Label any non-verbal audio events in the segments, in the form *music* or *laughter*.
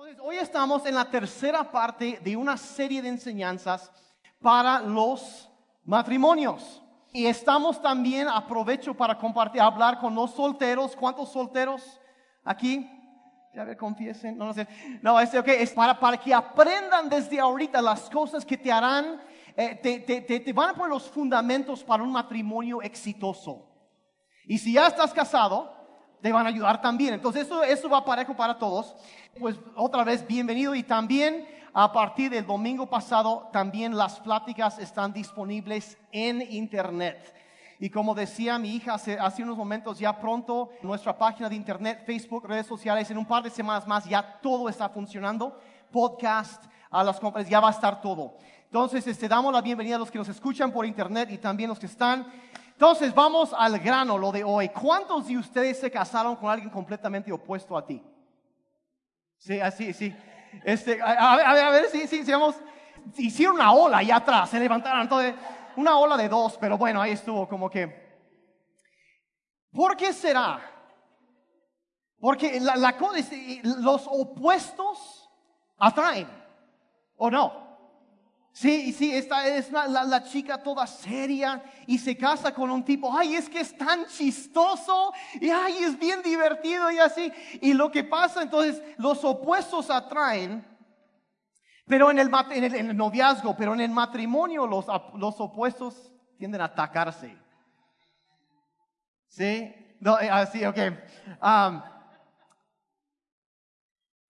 Hoy estamos en la tercera parte de una serie de enseñanzas para los matrimonios. Y estamos también, aprovecho para compartir, hablar con los solteros. ¿Cuántos solteros aquí? A ver, confiesen. No, no sé. No, es, okay, es para, para que aprendan desde ahorita las cosas que te harán, eh, te, te, te, te van a poner los fundamentos para un matrimonio exitoso. Y si ya estás casado, te van a ayudar también. Entonces, eso, eso va parejo para todos. Pues otra vez, bienvenido. Y también a partir del domingo pasado, también las pláticas están disponibles en internet. Y como decía mi hija hace, hace, unos momentos, ya pronto nuestra página de internet, Facebook, redes sociales, en un par de semanas más ya todo está funcionando. Podcast, a las conferencias, ya va a estar todo. Entonces, este, damos la bienvenida a los que nos escuchan por internet y también los que están. Entonces, vamos al grano, lo de hoy. ¿Cuántos de ustedes se casaron con alguien completamente opuesto a ti? Sí, así, sí. Este, a, ver, a ver, a ver, sí, sí, digamos, hicieron una ola allá atrás, se levantaron, entonces, una ola de dos, pero bueno, ahí estuvo como que. ¿Por qué será? Porque la, la los opuestos atraen, ¿o no? Sí, sí, esta es la, chica toda seria y se casa con un tipo, ay, es que es tan chistoso y ay, es bien divertido y así. Y lo que pasa entonces, los opuestos atraen, pero en el, en el, noviazgo, pero en el matrimonio los, opuestos tienden a atacarse. ¿Sí? No, así, ok. Um,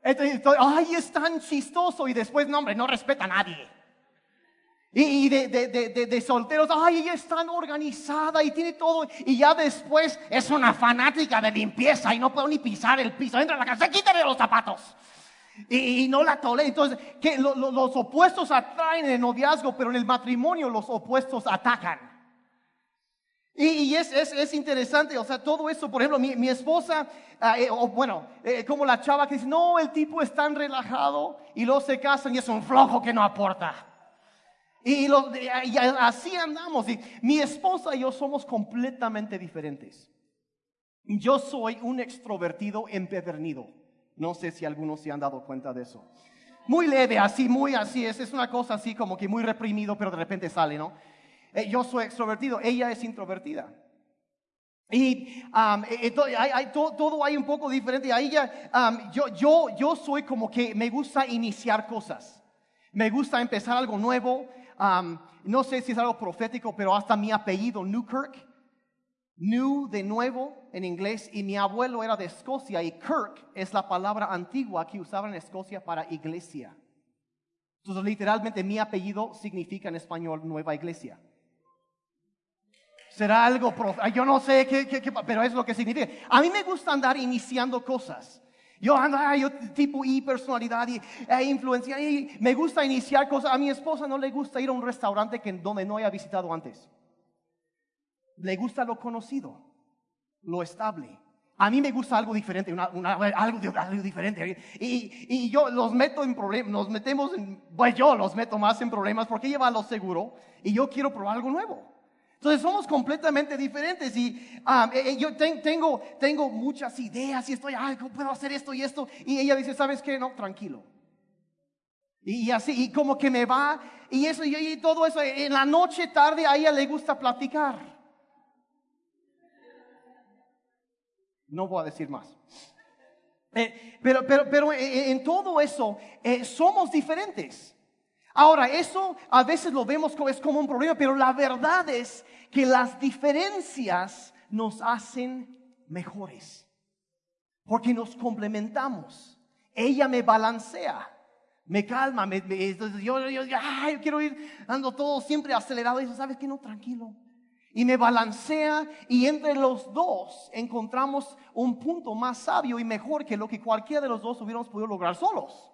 entonces, ay, es tan chistoso y después, no, hombre, no respeta a nadie. Y, de, de, de, de, solteros, ay, ella es tan organizada y tiene todo. Y ya después es una fanática de limpieza y no puedo ni pisar el piso. Entra a la casa, quítale los zapatos. Y, no la tolera. Entonces, que lo, lo, los opuestos atraen en el noviazgo, pero en el matrimonio los opuestos atacan. Y, es, es, es, interesante, o sea, todo eso, por ejemplo, mi, mi esposa, eh, o bueno, eh, como la chava que dice, no, el tipo es tan relajado y luego se casan y es un flojo que no aporta. Y, lo, y, así andamos. Y mi esposa y yo somos completamente diferentes. Yo soy un extrovertido empedernido. No sé si algunos se han dado cuenta de eso. Muy leve, así, muy así. Es, es una cosa así como que muy reprimido, pero de repente sale, ¿no? Eh, yo soy extrovertido, ella es introvertida. Y um, hay, hay, todo, todo, hay un poco diferente. A ella, um, yo, yo, yo soy como que me gusta iniciar cosas. Me gusta empezar algo nuevo. Um, no sé si es algo profético, pero hasta mi apellido, Newkirk, New de nuevo en inglés, y mi abuelo era de Escocia, y Kirk es la palabra antigua que usaban en Escocia para iglesia. Entonces, literalmente, mi apellido significa en español nueva iglesia. Será algo, yo no sé qué, qué, qué, pero es lo que significa. A mí me gusta andar iniciando cosas. Yo ando, yo tipo y personalidad y e influencia y me gusta iniciar cosas. A mi esposa no le gusta ir a un restaurante que, donde no haya visitado antes. Le gusta lo conocido, lo estable. A mí me gusta algo diferente, una, una, algo, algo, diferente. Y, y, yo los meto en problemas, nos metemos en, pues yo los meto más en problemas porque lleva lo seguro y yo quiero probar algo nuevo. Entonces somos completamente diferentes y um, yo ten, tengo, tengo muchas ideas y estoy, ay, ¿cómo puedo hacer esto y esto? Y ella dice, ¿sabes qué? No, tranquilo. Y, así, y como que me va, y eso, y, todo eso, en la noche, tarde, a ella le gusta platicar. No voy a decir más. Eh, pero, pero, pero en todo eso eh, somos diferentes. Ahora, eso a veces lo vemos como, es como un problema, pero la verdad es que las diferencias nos hacen mejores. Porque nos complementamos. Ella me balancea, me calma, me, me, yo, yo, yo, quiero ir dando todo siempre acelerado. Y dice, ¿sabes qué? No, tranquilo. Y me balancea y entre los dos encontramos un punto más sabio y mejor que lo que cualquiera de los dos hubiéramos podido lograr solos.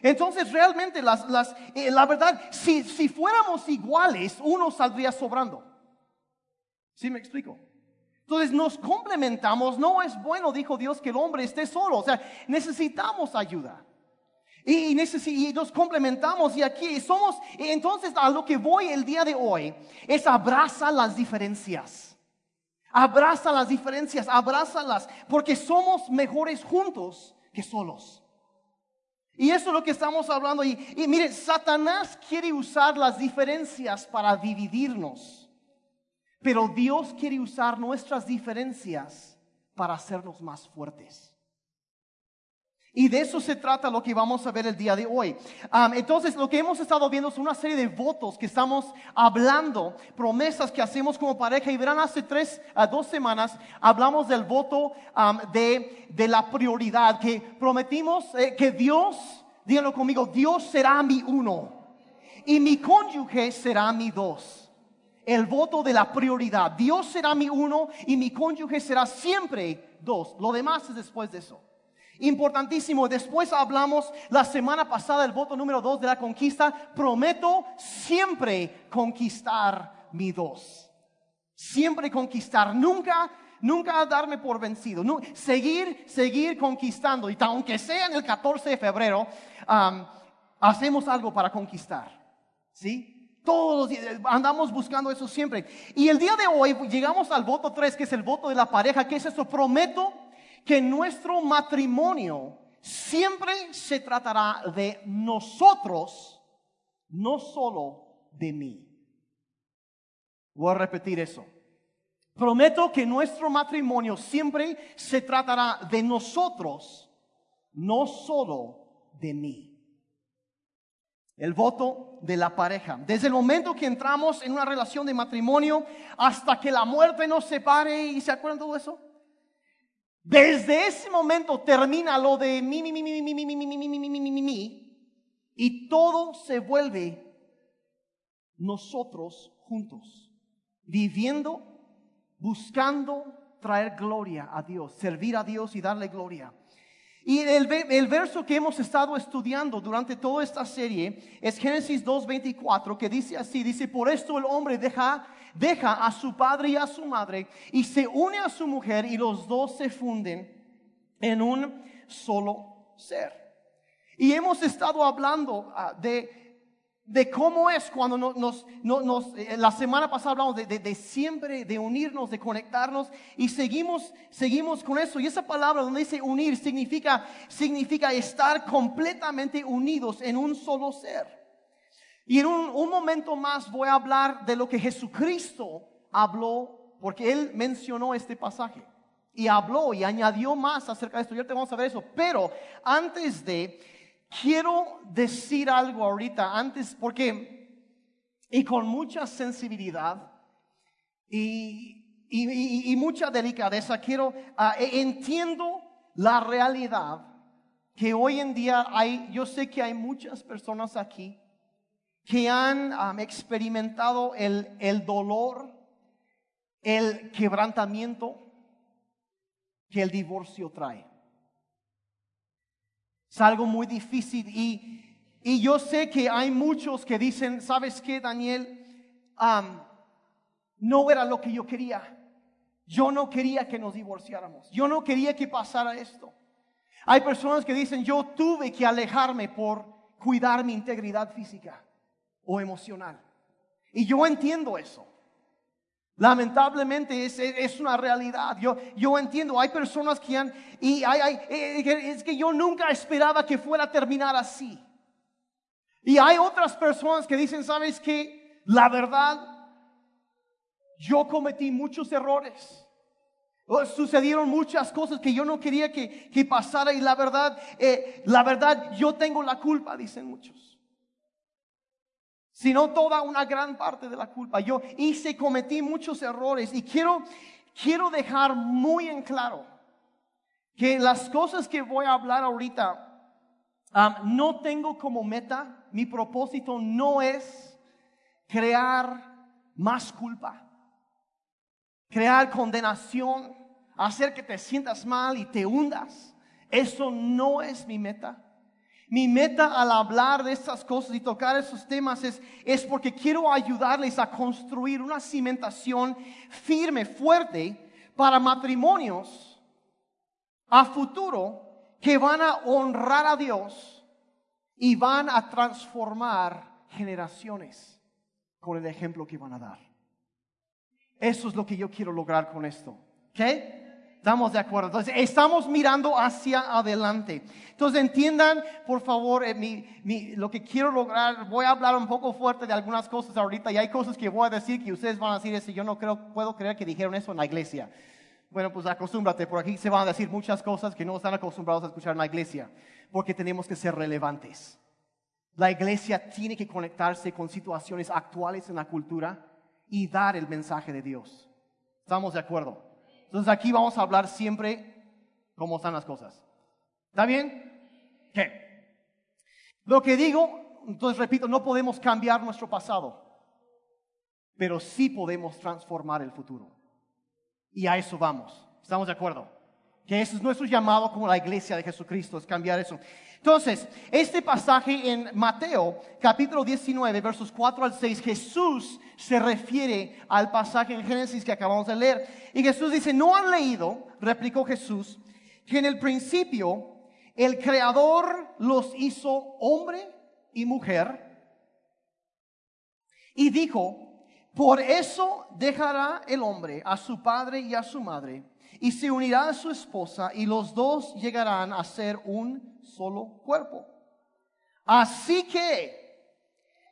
Entonces realmente las, las, eh, la verdad, si, si fuéramos iguales, uno saldría sobrando. ¿Sí me explico? Entonces nos complementamos, no es bueno, dijo Dios, que el hombre esté solo, o sea, necesitamos ayuda. Y, y, nos complementamos y aquí somos, entonces a lo que voy el día de hoy es abraza las diferencias. Abraza las diferencias, abrázalas, porque somos mejores juntos que solos. Y eso es lo que estamos hablando. Y, y mire, Satanás quiere usar las diferencias para dividirnos. Pero Dios quiere usar nuestras diferencias para hacernos más fuertes. Y de eso se trata lo que vamos a ver el día de hoy. entonces, lo que hemos estado viendo es una serie de votos que estamos hablando, promesas que hacemos como pareja. Y verán, hace tres a dos semanas hablamos del voto de, de, la prioridad, que prometimos eh, que Dios, díganlo conmigo, Dios será mi uno y mi cónyuge será mi dos. El voto de la prioridad. Dios será mi uno y mi cónyuge será siempre dos. Lo demás es después de eso. Importantísimo. Después hablamos la semana pasada del voto número dos de la conquista. Prometo siempre conquistar mi dos. Siempre conquistar. Nunca, nunca darme por vencido. seguir, seguir conquistando. Y aunque sea en el 14 de febrero, hacemos algo para conquistar. ¿Sí? Todos andamos buscando eso siempre. Y el día de hoy llegamos al voto 3, que es el voto de la pareja, que es eso, prometo que nuestro matrimonio siempre se tratará de nosotros, no solo de mí. Voy a repetir eso. Prometo que nuestro matrimonio siempre se tratará de nosotros, no solo de mí. El voto de la pareja. Desde el momento que entramos en una relación de matrimonio hasta que la muerte nos separe, ¿y se acuerdan todo eso? Desde ese momento termina lo de mi, mi, mi, mi, mi, mi, mi, mi, mi, mi, mi, mi, mi, mi, y todo se vuelve nosotros juntos, viviendo, buscando traer gloria a Dios, servir a Dios y darle gloria. Y el, el, verso que hemos estado estudiando durante toda esta serie es Génesis 2.24, que dice así, dice, por esto el hombre deja deja a su padre y a su madre y se une a su mujer y los dos se funden en un solo ser. Y hemos estado hablando ah, de, de cómo es cuando nos, nos, eh, la semana pasada hablamos de, de, siempre, de unirnos, de conectarnos y seguimos, seguimos con eso. Y esa palabra donde dice unir significa, significa estar completamente unidos en un solo ser. Y en un, momento más voy a hablar de lo que Jesucristo habló, porque Él mencionó este pasaje. Y habló y añadió más acerca de esto. Ya te vamos a ver eso. Pero antes de, quiero decir algo ahorita, antes, porque, y con mucha sensibilidad y, y, mucha delicadeza, quiero, ah, e, entiendo la realidad que hoy en día hay, yo sé que hay muchas personas aquí que han experimentado el, el dolor, el quebrantamiento que el divorcio trae. Es algo muy difícil y, y yo sé que hay muchos que dicen, ¿sabes qué, Daniel? no era lo que yo quería. Yo no quería que nos divorciáramos. Yo no quería que pasara esto. Hay personas que dicen, yo tuve que alejarme por cuidar mi integridad física o emocional. Y yo entiendo eso. Lamentablemente es, es, una realidad. Yo, yo entiendo, hay personas que han, y hay, hay, eh, es que yo nunca esperaba que fuera a terminar así. Y hay otras personas que dicen, ¿sabes qué? La verdad, yo cometí muchos errores. Sucedieron muchas cosas que yo no quería que, que pasara y la verdad, eh, la verdad, yo tengo la culpa, dicen muchos sino toda una gran parte de la culpa. Yo hice, cometí muchos errores y quiero, quiero dejar muy en claro que las cosas que voy a hablar ahorita no tengo como meta, mi propósito no es crear más culpa, crear condenación, hacer que te sientas mal y te hundas. Eso no es mi meta. Mi meta al hablar de estas cosas y tocar esos temas es, es porque quiero ayudarles a construir una cimentación firme, fuerte, para matrimonios a futuro que van a honrar a Dios y van a transformar generaciones con el ejemplo que van a dar. Eso es lo que yo quiero lograr con esto. ¿Ok? Estamos de acuerdo. Entonces, estamos mirando hacia adelante. Entonces, entiendan, por favor, eh, lo que quiero lograr. Voy a hablar un poco fuerte de algunas cosas ahorita y hay cosas que voy a decir que ustedes van a decir eso. Yo no creo, puedo creer que dijeron eso en la iglesia. Bueno, pues acostúmbrate, por aquí se van a decir muchas cosas que no están acostumbrados a escuchar en la iglesia, porque tenemos que ser relevantes. La iglesia tiene que conectarse con situaciones actuales en la cultura y dar el mensaje de Dios. ¿Estamos de acuerdo? Entonces aquí vamos a hablar siempre cómo están las cosas. ¿Está bien? ¿Qué? Lo que digo, entonces repito, no podemos cambiar nuestro pasado, pero sí podemos transformar el futuro. Y a eso vamos. ¿Estamos de acuerdo? Que ese es nuestro llamado como la iglesia de Jesucristo, es cambiar eso. Entonces, este pasaje en Mateo, capítulo 19, versos 4 al 6, Jesús se refiere al pasaje en Génesis que acabamos de leer. Y Jesús dice, ¿no han leído, replicó Jesús, que en el principio el Creador los hizo hombre y mujer? Y dijo, por eso dejará el hombre a su padre y a su madre y se unirá a su esposa y los dos llegarán a ser un solo cuerpo. Así que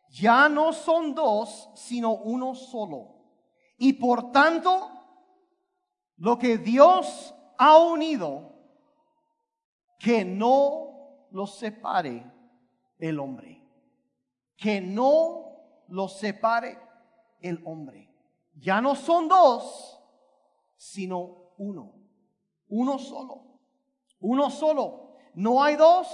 ya no son dos, sino uno solo. Y por tanto, lo que Dios ha unido, que no lo separe el hombre. Que no lo separe el hombre. Ya no son dos, sino uno. Uno solo. Uno solo. No hay dos,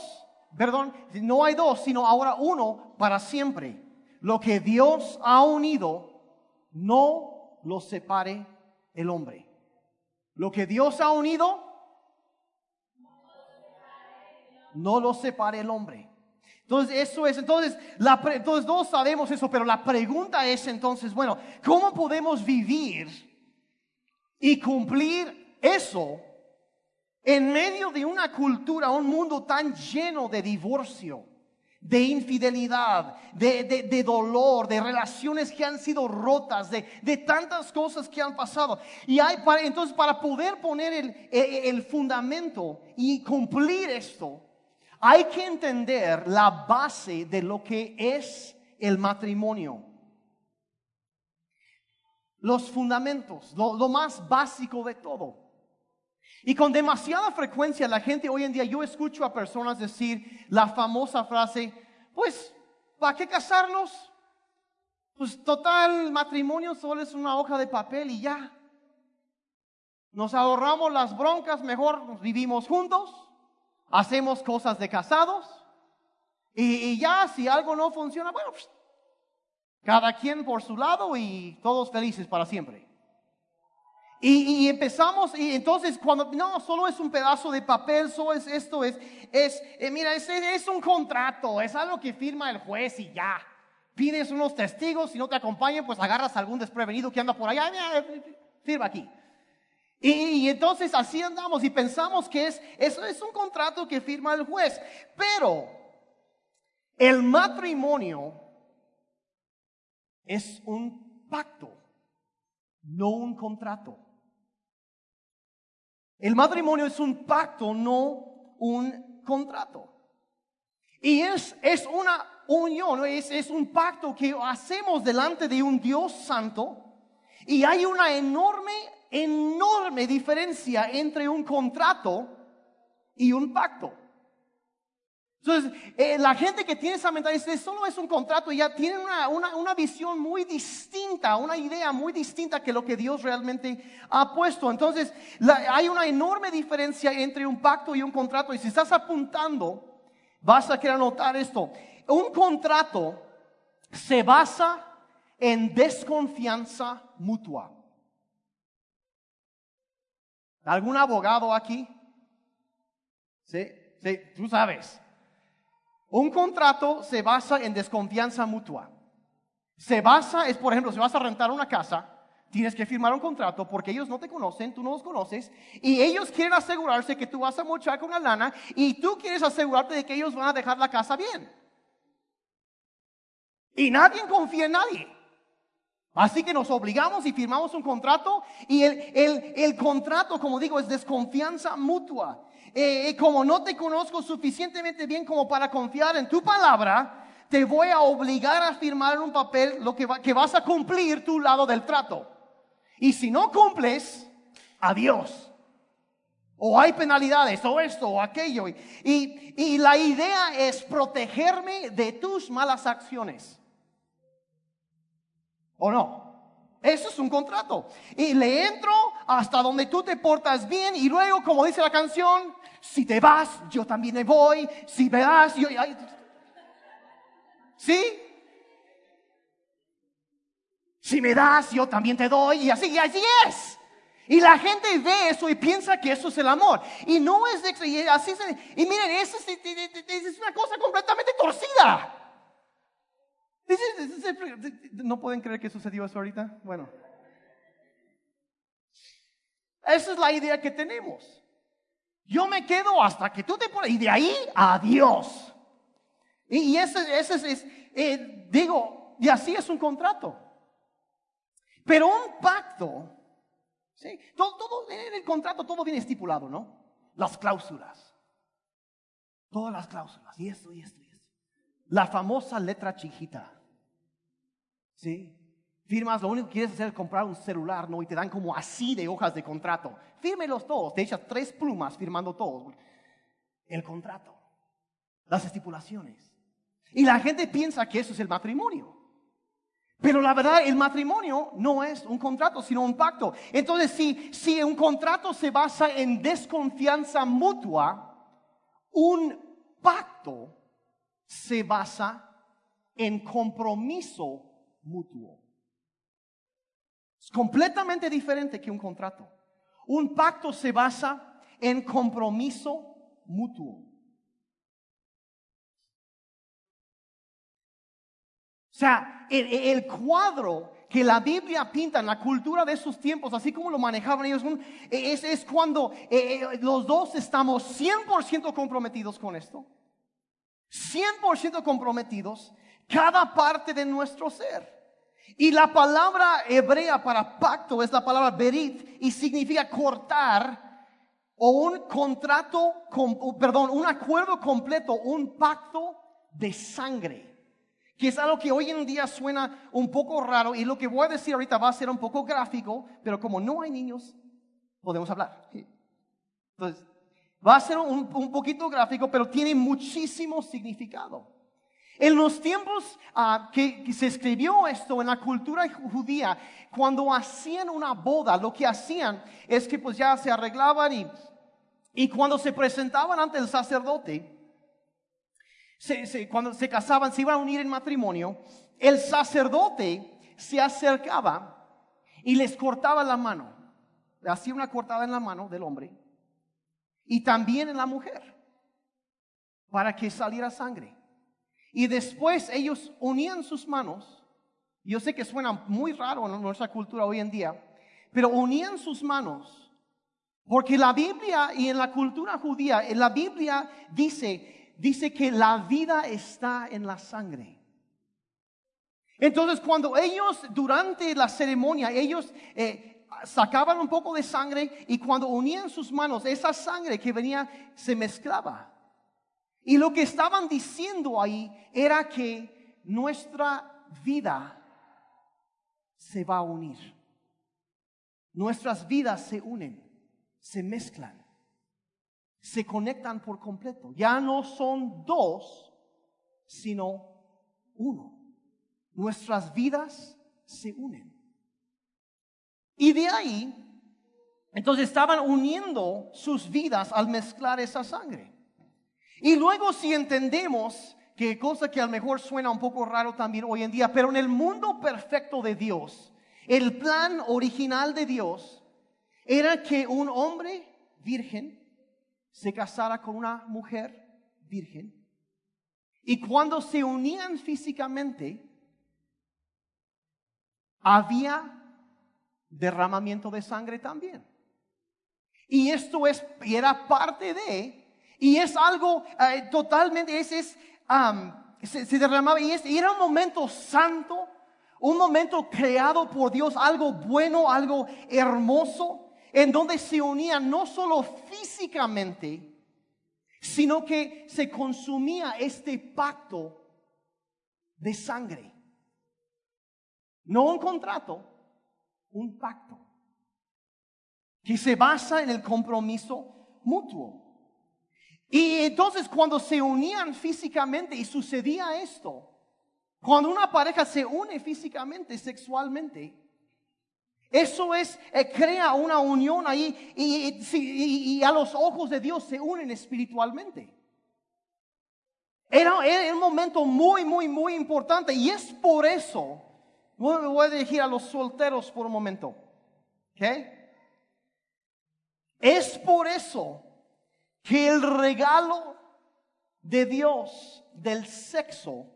perdón, no hay dos, sino ahora uno para siempre. Lo que Dios ha unido, no lo separe el hombre. Lo que Dios ha unido, no lo separe el hombre. Entonces, eso es, entonces, la, entonces todos sabemos eso, pero la pregunta es entonces, bueno, ¿cómo podemos vivir y cumplir eso en medio de una cultura, un mundo tan lleno de divorcio, de infidelidad, de, de, dolor, de relaciones que han sido rotas, de, de, tantas cosas que han pasado. Y hay, para, entonces, para poder poner el, el fundamento y cumplir esto, hay que entender la base de lo que es el matrimonio. Los fundamentos, lo, más básico de todo. Y con demasiada frecuencia la gente hoy en día, yo escucho a personas decir la famosa frase, pues, ¿para qué casarnos? Pues total, matrimonio solo es una hoja de papel y ya. Nos ahorramos las broncas, mejor vivimos juntos hacemos cosas de casados y, ya si algo no funciona, bueno, pues, cada quien por su lado y todos felices para siempre. Y, empezamos, y entonces cuando, no, solo es un pedazo de papel, solo es esto, es, es eh, mira, es, es un contrato, es algo que firma el juez y ya. Pides unos testigos, si no te acompañan, pues agarras a algún desprevenido que anda por allá, firma aquí. Y, entonces así andamos y pensamos que es, eso es un contrato que firma el juez. Pero el matrimonio es un pacto, no un contrato. El matrimonio es un pacto, no un contrato. Y es, es una unión, es, es un pacto que hacemos delante de un Dios santo. Y hay una enorme enorme diferencia entre un contrato y un pacto. Entonces, eh, la gente que tiene esa mentalidad, solo es un contrato, ya tienen una, visión muy distinta, una idea muy distinta que lo que Dios realmente ha puesto. Entonces, hay una enorme diferencia entre un pacto y un contrato. Y si estás apuntando, vas a querer notar esto. Un contrato se basa en desconfianza mutua. ¿Algún abogado aquí? Sí, sí, tú sabes. Un contrato se basa en desconfianza mutua. Se basa, es por ejemplo, si vas a rentar una casa, tienes que firmar un contrato porque ellos no te conocen, tú no los conoces, y ellos quieren asegurarse que tú vas a mochar con la lana y tú quieres asegurarte de que ellos van a dejar la casa bien. Y nadie confía en nadie. Así que nos obligamos y firmamos un contrato y el, el, el contrato, como digo, es desconfianza mutua. Como no te conozco suficientemente bien como para confiar en tu palabra, te voy a obligar a firmar un papel lo que, va, vas a cumplir tu lado del trato. Y si no cumples, adiós. O hay penalidades, o esto, o aquello. Y, y la idea es protegerme de tus malas acciones. ¿O no? Eso es un contrato. Y le entro hasta donde tú te portas bien y luego, como dice la canción, si te vas, yo también me voy. Si me das, yo... ¿Sí? Si me das, yo también te doy. Y así, y así es. Y la gente ve eso y piensa que eso es el amor. Y no es y así y miren, eso es, una cosa completamente torcida. ¿No pueden creer que sucedió eso ahorita? Bueno. Esa es la idea que tenemos. Yo me quedo hasta que tú te pones, y de ahí, adiós. Y, ese, ese es, eh, digo, y así es un contrato. Pero un pacto, ¿sí? todo, todo, en el contrato todo viene estipulado, ¿no? Las cláusulas. Todas las cláusulas. Y esto, y esto, y esto. La famosa letra chiquita. ¿Sí? Firmas, lo único que quieres hacer es comprar un celular, ¿no? Y te dan como así de hojas de contrato. Fírmelos todos. Te echas tres plumas firmando todos. El contrato. Las estipulaciones. Y la gente piensa que eso es el matrimonio. Pero la verdad, el matrimonio no es un contrato, sino un pacto. Entonces, si, si un contrato se basa en desconfianza mutua, un pacto se basa en compromiso mutuo. Completamente diferente que un contrato. Un pacto se basa en compromiso mutuo. O sea, el, cuadro que la Biblia pinta en la cultura de esos tiempos, así como lo manejaban ellos, es, es cuando eh, eh, los dos estamos 100% comprometidos con esto, 100% comprometidos, cada parte de nuestro ser. Y la palabra hebrea para pacto es la palabra berit y significa cortar o un contrato, perdón, un acuerdo completo, un pacto de sangre que es algo que hoy en día suena un poco raro y lo que voy a decir ahorita va a ser un poco gráfico, pero como no hay niños, podemos hablar. Entonces, va a ser un, poquito gráfico, pero tiene muchísimo significado. En los tiempos ah, que, se escribió esto en la cultura judía, cuando hacían una boda, lo que hacían es que pues ya se arreglaban y, y cuando se presentaban ante el sacerdote, cuando se casaban, se iban a unir en matrimonio, el sacerdote se acercaba y les cortaba la mano. Hacía una cortada en la mano del hombre y también en la mujer para que saliera sangre. Y después ellos unían sus manos. Yo sé que suena muy raro en nuestra cultura hoy en día, pero unían sus manos porque la Biblia y en la cultura judía, en la Biblia dice dice que la vida está en la sangre. Entonces cuando ellos durante la ceremonia, ellos eh, sacaban un poco de sangre y cuando unían sus manos, esa sangre que venía se mezclaba. Y lo que estaban diciendo ahí era que nuestra vida se va a unir. Nuestras vidas se unen, se mezclan se conectan por completo. Ya no son dos, sino uno. Nuestras vidas se unen. Y de ahí, entonces estaban uniendo sus vidas al mezclar esa sangre. Y luego si entendemos que cosa que a lo mejor suena un poco raro también hoy en día, pero en el mundo perfecto de Dios, el plan original de Dios era que un hombre virgen se casara con una mujer virgen. Y cuando se unían físicamente, había derramamiento de sangre también. Y esto es, era parte de, y es algo eh, totalmente, es, es se, derramaba, y, y era un momento santo, un momento creado por Dios, algo bueno, algo hermoso, en donde se unían no solo físicamente, sino que se consumía este pacto de sangre. No un contrato, un pacto, que se basa en el compromiso mutuo. Y entonces cuando se unían físicamente y sucedía esto, cuando una pareja se une físicamente, sexualmente, eso es, eh, crea una unión ahí y, a los ojos de Dios se unen espiritualmente. Era, un momento muy, muy, muy importante y es por eso, voy, voy a dirigir a los solteros por un momento, Es por eso que el regalo de Dios del sexo,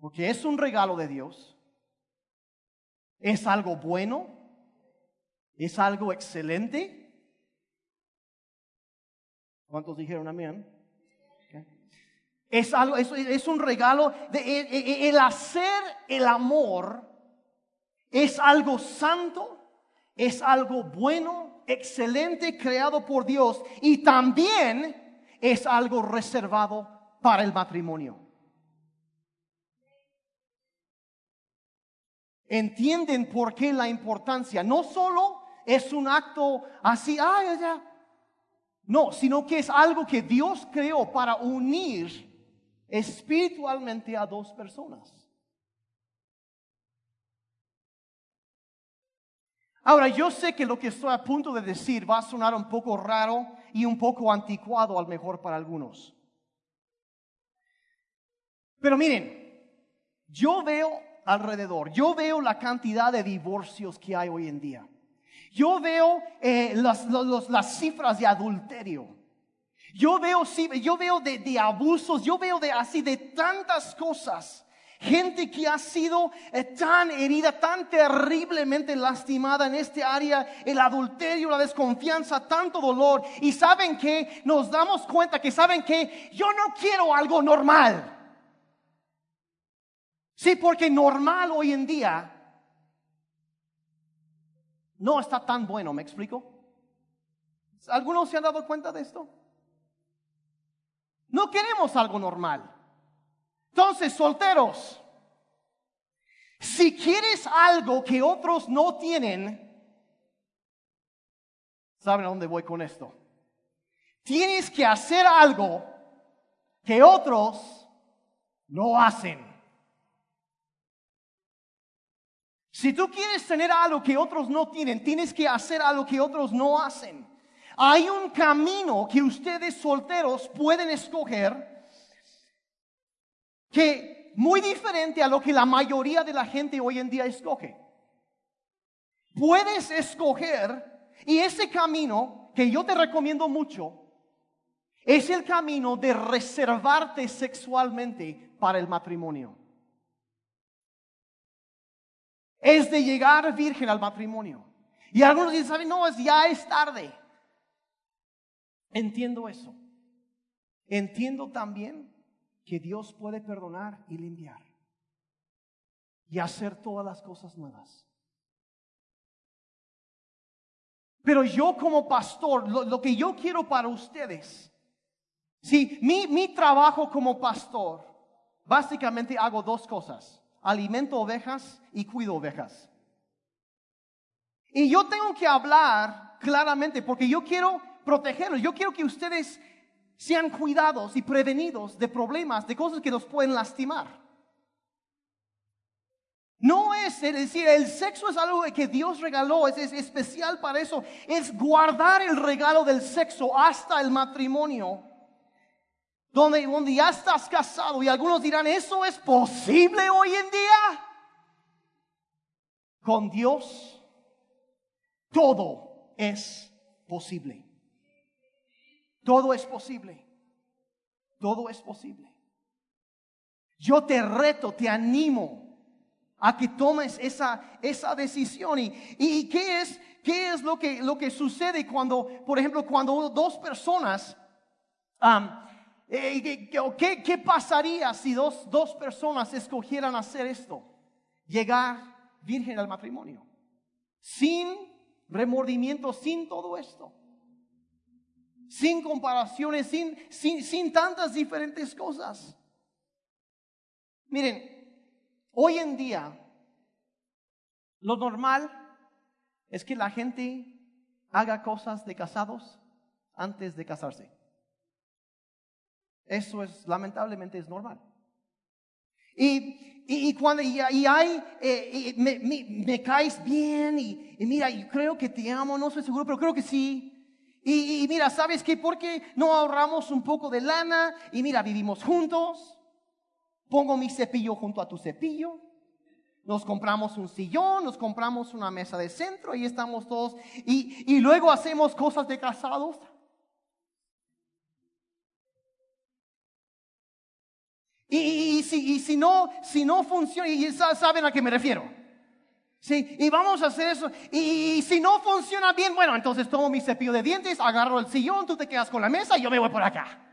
porque es un regalo de Dios, es algo bueno, es algo excelente. ¿Cuántos dijeron amén? Es algo, es, es, un regalo. De, e, e, e, el hacer el amor es algo santo, es algo bueno, excelente, creado por Dios y también es algo reservado para el matrimonio. entienden por qué la importancia. No solo es un acto así, ay, ya. No, sino que es algo que Dios creó para unir espiritualmente a dos personas. Ahora, yo sé que lo que estoy a punto de decir va a sonar un poco raro y un poco anticuado a lo mejor para algunos. Pero miren, yo veo alrededor. Yo veo la cantidad de divorcios que hay hoy en día. Yo veo eh, las, las, cifras de adulterio. Yo veo, yo veo de, de, abusos, yo veo de así de tantas cosas. Gente que ha sido tan herida, tan terriblemente lastimada en este área, el adulterio, la desconfianza, tanto dolor. Y saben que nos damos cuenta que saben que yo no quiero algo normal. Sí, porque normal hoy en día no está tan bueno, ¿me explico? ¿Algunos se han dado cuenta de esto? No queremos algo normal. Entonces, solteros, si quieres algo que otros no tienen, ¿saben a dónde voy con esto? Tienes que hacer algo que otros no hacen. Si tú quieres tener algo que otros no tienen, tienes que hacer algo que otros no hacen. Hay un camino que ustedes solteros pueden escoger que muy diferente a lo que la mayoría de la gente hoy en día escoge. Puedes escoger y ese camino que yo te recomiendo mucho es el camino de reservarte sexualmente para el matrimonio es de llegar virgen al matrimonio. Y algunos dicen, ¿saben? No, ya es tarde. Entiendo eso. Entiendo también que Dios puede perdonar y limpiar. Y hacer todas las cosas nuevas. Pero yo como pastor, lo, que yo quiero para ustedes, si mi, mi trabajo como pastor, básicamente hago dos cosas alimento ovejas y cuido ovejas. Y yo tengo que hablar claramente porque yo quiero protegerlos, yo quiero que ustedes sean cuidados y prevenidos de problemas, de cosas que nos pueden lastimar. No es, es decir, el sexo es algo que Dios regaló, es, es especial para eso, es guardar el regalo del sexo hasta el matrimonio donde, donde ya estás casado y algunos dirán, ¿eso es posible hoy en día? Con Dios todo es posible. Todo es posible. Todo es posible. Yo te reto, te animo a que tomes esa, esa decisión. ¿Y, y qué, es, qué es lo que, lo que sucede cuando, por ejemplo, cuando dos personas Eh, ¿qué, ¿Qué pasaría si dos, dos personas escogieran hacer esto? Llegar virgen al matrimonio. Sin remordimiento, sin todo esto. Sin comparaciones, sin, sin, sin tantas diferentes cosas. Miren, hoy en día lo normal es que la gente haga cosas de casados antes de casarse. Eso es, lamentablemente, es normal. Y, y, cuando y, hay, eh, me, caes bien y, mira, yo creo que te amo, no soy seguro, pero creo que sí. Y, mira, ¿sabes qué? Porque no ahorramos un poco de lana y mira, vivimos juntos. Pongo mi cepillo junto a tu cepillo. Nos compramos un sillón, nos compramos una mesa de centro y estamos todos. Y, y luego hacemos cosas de casados. Y, si, y si, no, si no funciona, y saben a qué me refiero. Sí, y vamos a hacer eso. Y, si no funciona bien, bueno, entonces tomo mi cepillo de dientes, agarro el sillón, tú te quedas con la mesa y yo me voy por acá.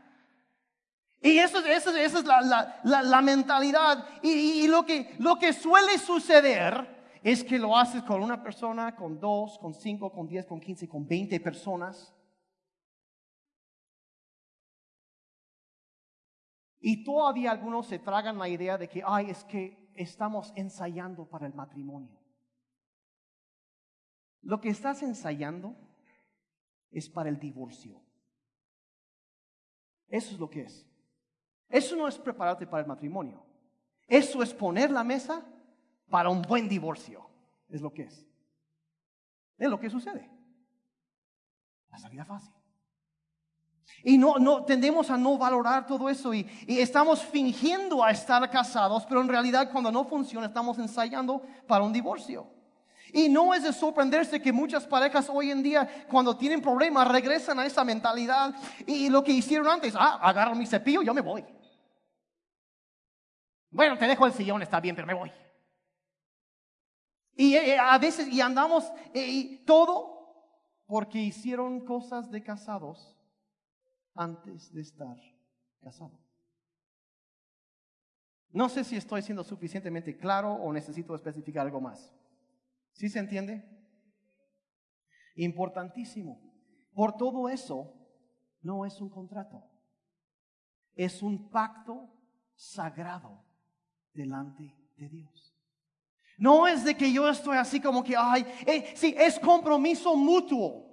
Y eso, eso, esa es la, la, la, mentalidad. Y, y, lo, que, lo que suele suceder es que lo haces con una persona, con dos, con cinco, con diez, con quince, con veinte personas. Y todavía algunos se tragan la idea de que, ay, es que estamos ensayando para el matrimonio. Lo que estás ensayando es para el divorcio. Eso es lo que es. Eso no es prepararte para el matrimonio. Eso es poner la mesa para un buen divorcio. Es lo que es. Es lo que sucede. La salida fácil. Y no, no, tendemos a no valorar todo eso y, y, estamos fingiendo a estar casados, pero en realidad cuando no funciona estamos ensayando para un divorcio. Y no es de sorprenderse que muchas parejas hoy en día cuando tienen problemas regresan a esa mentalidad y lo que hicieron antes, ah, agarro mi cepillo, yo me voy. Bueno, te dejo el sillón, está bien, pero me voy. Y eh, a veces, y andamos, eh, y todo porque hicieron cosas de casados antes de estar casado. No sé si estoy siendo suficientemente claro o necesito especificar algo más. ¿Sí se entiende? Importantísimo. Por todo eso, no es un contrato. Es un pacto sagrado delante de Dios. No es de que yo estoy así como que, ay, eh, sí, es compromiso mutuo.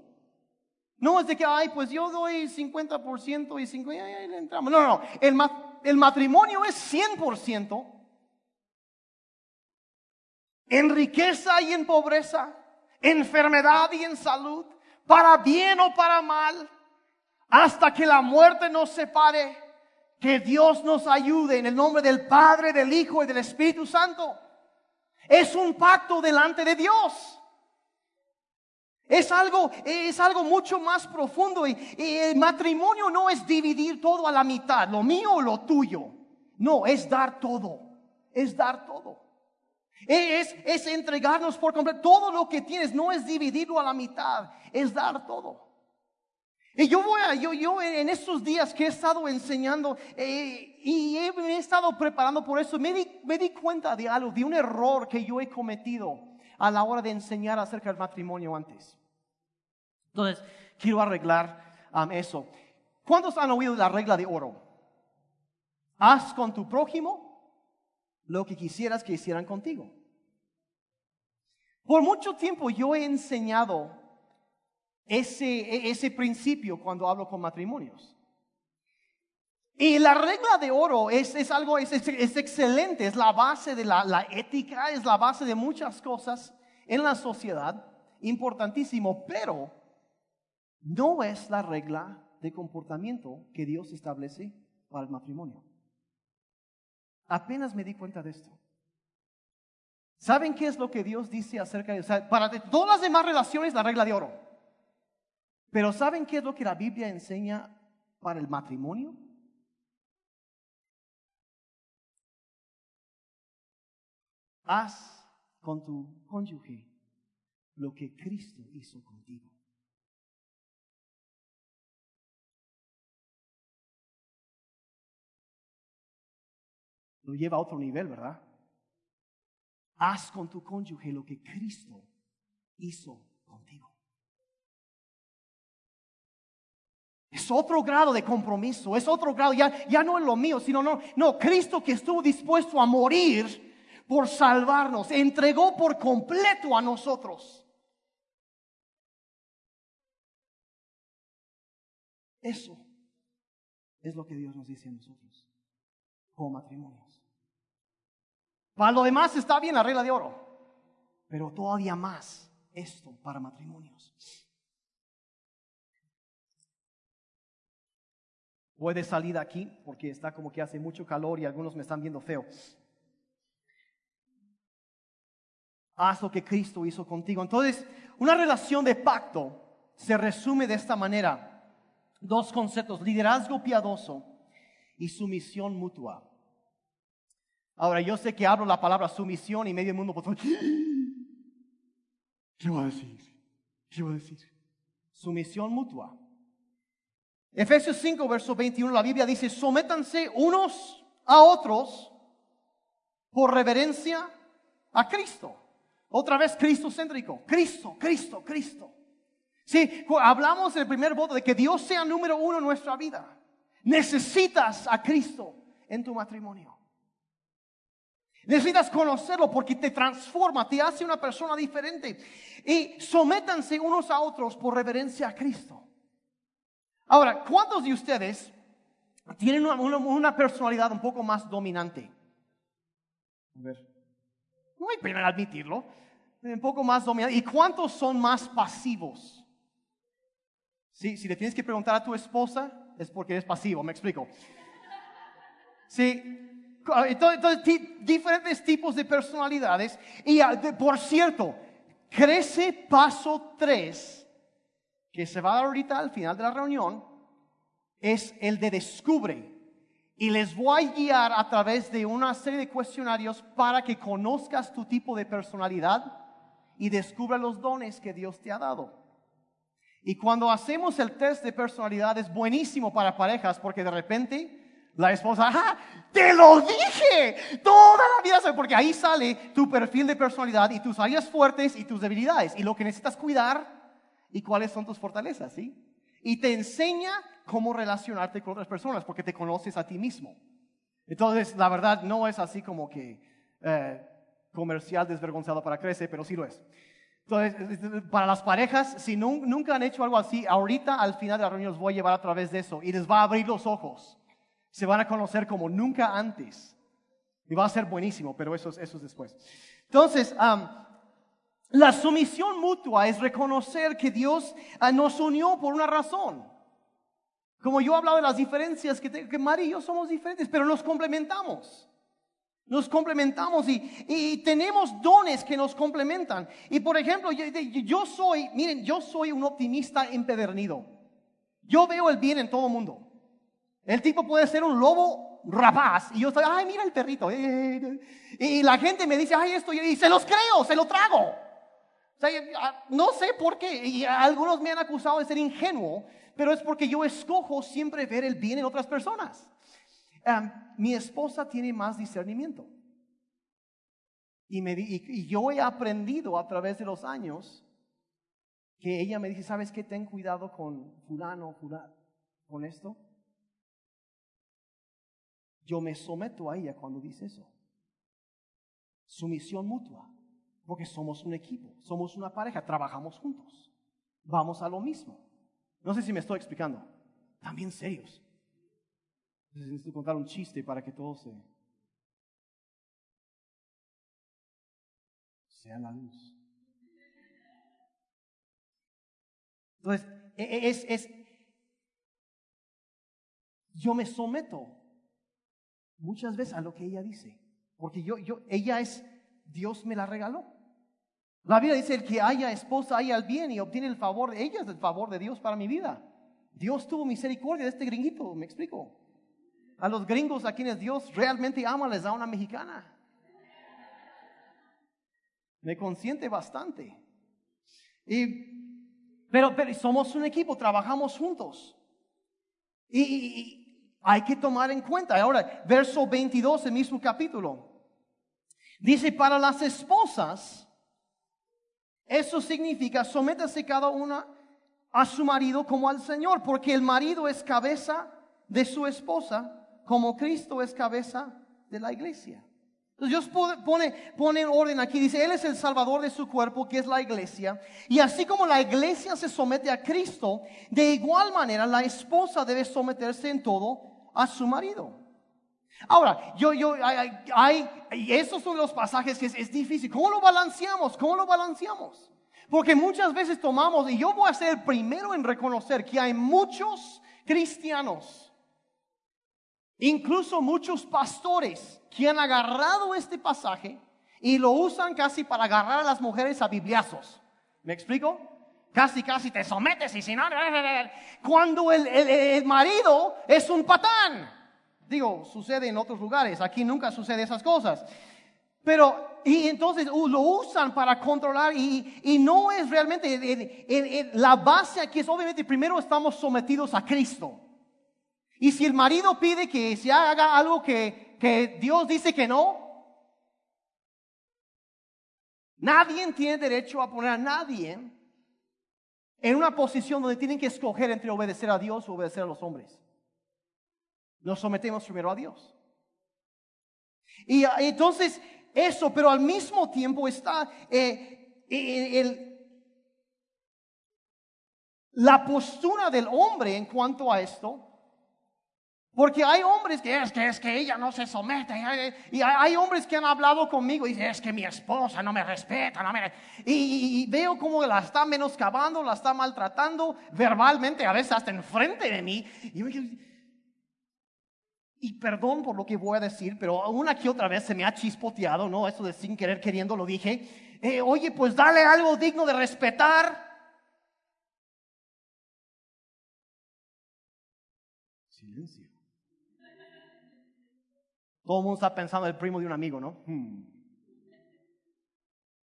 No es de que, ay, pues yo doy 50% y 50%, ahí le entramos. No, no, no. El, el matrimonio es 100%. En riqueza y en pobreza, enfermedad y en salud, para bien o para mal, hasta que la muerte nos separe. Que Dios nos ayude en el nombre del Padre, del Hijo y del Espíritu Santo. Es un pacto delante de Dios. Es algo, es algo mucho más profundo y, el matrimonio no es dividir todo a la mitad, lo mío o lo tuyo. No, es dar todo, es dar todo. Es, es entregarnos por completo. Todo lo que tienes no es dividirlo a la mitad, es dar todo. Y yo voy a, yo, yo en estos días que he estado enseñando eh, y he, he, estado preparando por eso, me di, me di cuenta de algo, de un error que yo he cometido a la hora de enseñar acerca del matrimonio antes. Entonces, quiero arreglar um, eso. ¿Cuántos han oído la regla de oro? Haz con tu prójimo lo que quisieras que hicieran contigo. Por mucho tiempo yo he enseñado ese, ese principio cuando hablo con matrimonios. Y la regla de oro es, es algo, es, es, excelente, es la base de la, la, ética, es la base de muchas cosas en la sociedad, importantísimo, pero no es la regla de comportamiento que Dios establece para el matrimonio. Apenas me di cuenta de esto. ¿Saben qué es lo que Dios dice acerca de, para todas las demás relaciones la regla de oro? Pero ¿saben qué es lo que la Biblia enseña para el matrimonio? Haz con tu cónyuge lo que Cristo hizo contigo. Lo lleva a otro nivel, ¿verdad? Haz con tu cónyuge lo que Cristo hizo contigo. Es otro grado de compromiso, es otro grado, ya, ya no es lo mío, sino no, no, Cristo que estuvo dispuesto a morir por salvarnos, entregó por completo a nosotros. Eso es lo que Dios nos dice a nosotros como matrimonios. Para lo demás está bien la regla de oro, pero todavía más esto para matrimonios. Voy de aquí porque está como que hace mucho calor y algunos me están viendo feo. Haz lo que Cristo hizo contigo. Entonces, una relación de pacto se resume de esta manera. Dos conceptos, liderazgo piadoso y sumisión mutua. Ahora, yo sé que hablo la palabra sumisión y medio mundo, pues, ¿qué va a decir? ¿Qué va a decir? Sumisión mutua. Efesios 5, verso 21, la Biblia dice, sométanse unos a otros por reverencia a Cristo. Otra vez Cristo céntrico. Cristo, Cristo, Cristo. Sí, hablamos en el primer voto de que Dios sea número uno en nuestra vida. Necesitas a Cristo en tu matrimonio. Necesitas conocerlo porque te transforma, te hace una persona diferente. Y sométanse unos a otros por reverencia a Cristo. Ahora, ¿cuántos de ustedes tienen una, personalidad un poco más dominante? A ver. No hay pena admitirlo. Un poco más dominante. ¿Y cuántos son más pasivos? Sí, si le tienes que preguntar a tu esposa, es porque eres pasivo, me explico. Sí, entonces, diferentes tipos de personalidades. Y ah, por cierto, crece paso 3 que se va a dar ahorita al final de la reunión es el de descubre. Y les voy a guiar a través de una serie de cuestionarios para que conozcas tu tipo de personalidad y descubra los dones que Dios te ha dado. Y cuando hacemos el test de personalidad es buenísimo para parejas porque de repente la esposa, ¡ah! ¡Te lo dije! Toda la vida, porque ahí sale tu perfil de personalidad y tus áreas fuertes y tus debilidades y lo que necesitas cuidar y cuáles son tus fortalezas, ¿sí? Y te enseña cómo relacionarte con otras personas porque te conoces a ti mismo. Entonces, la verdad no es así como que eh, comercial desvergonzado para crecer, pero sí lo es. Entonces, para las parejas, si nunca han hecho algo así, ahorita al final de la reunión los voy a llevar a través de eso y les va a abrir los ojos. Se van a conocer como nunca antes. Y va a ser buenísimo, pero eso, eso es después. Entonces, la sumisión mutua es reconocer que Dios ah, nos unió por una razón. Como yo he hablado de las diferencias, que, que María y yo somos diferentes, pero nos complementamos. Nos complementamos y, tenemos dones que nos complementan. Y por ejemplo, yo, yo, soy, miren, yo soy un optimista empedernido. Yo veo el bien en todo el mundo. El tipo puede ser un lobo rapaz y yo estoy, ay, mira el perrito. Y la gente me dice, ay, esto, y se los creo, se lo trago. Ah, no sé por qué, y algunos me han acusado de ser ingenuo, pero es porque yo escojo siempre ver el bien en otras personas. mi esposa tiene más discernimiento. Y, yo he aprendido a través de los años que ella me dice, ¿sabes qué? Ten cuidado con fulano, fulano, con esto. Yo me someto a ella cuando dice eso. Sumisión mutua. Porque somos un equipo, somos una pareja, trabajamos juntos, vamos a lo mismo. No sé si me estoy explicando. También serios. Necesito contar un chiste para que todo se... sea la luz. Entonces, e, e, es, es, yo me someto muchas veces a lo que ella dice, porque yo, yo, ella es, Dios me la regaló. La Biblia dice, el que haya esposa, haya el bien y obtiene el favor ella, es el favor de Dios para mi vida. Dios tuvo misericordia de este gringuito, me explico. A los gringos a quienes Dios realmente ama les da una mexicana. Me consiente bastante. Y, pero, pero somos un equipo, trabajamos juntos. Y, Hay que tomar en cuenta. Ahora, verso 22, el mismo capítulo. Dice, para las esposas, eso significa, sométase cada una a su marido como al Señor, porque el marido es cabeza de su esposa, como Cristo es cabeza de la iglesia. Entonces Dios pone, pone orden aquí, dice, Él es el salvador de su cuerpo, que es la iglesia. Y así como la iglesia se somete a Cristo, de igual manera la esposa debe someterse en todo a su marido. Ahora, yo, yo, hay, hay, esos son los pasajes que es, difícil. ¿Cómo lo balanceamos? ¿Cómo lo balanceamos? Porque muchas veces tomamos, y yo voy a ser primero en reconocer que hay muchos cristianos, incluso muchos pastores, que han agarrado este pasaje y lo usan casi para agarrar a las mujeres a bibliazos. ¿Me explico? Casi, casi te sometes y si no... Cuando el, el marido es un patán. Digo, sucede en otros lugares, aquí nunca sucede esas cosas. Pero, y entonces lo usan para controlar y, y no es realmente, la base aquí es obviamente primero estamos sometidos a Cristo. Y si el marido pide que se haga algo que, que Dios dice que no, nadie tiene derecho a poner a nadie en una posición donde tienen que escoger entre obedecer a Dios o obedecer a los hombres. Nos sometemos primero a Dios. Y entonces eso, pero al mismo tiempo está eh, el, la postura del hombre en cuanto a esto. Porque hay hombres que es que es que ella no se somete. Y hay, hombres que han hablado conmigo y dicen, es que mi esposa no me respeta. No me... Y, veo como la está menoscabando, la está maltratando verbalmente, a veces hasta enfrente de mí. Y perdón por lo que voy a decir, pero una que otra vez se me ha chispoteado, ¿no? Eso de sin querer queriendo lo dije. Eh, oye, pues dale algo digno de respetar. Silencio. Todo el mundo está pensando el primo de un amigo, ¿no? Hmm.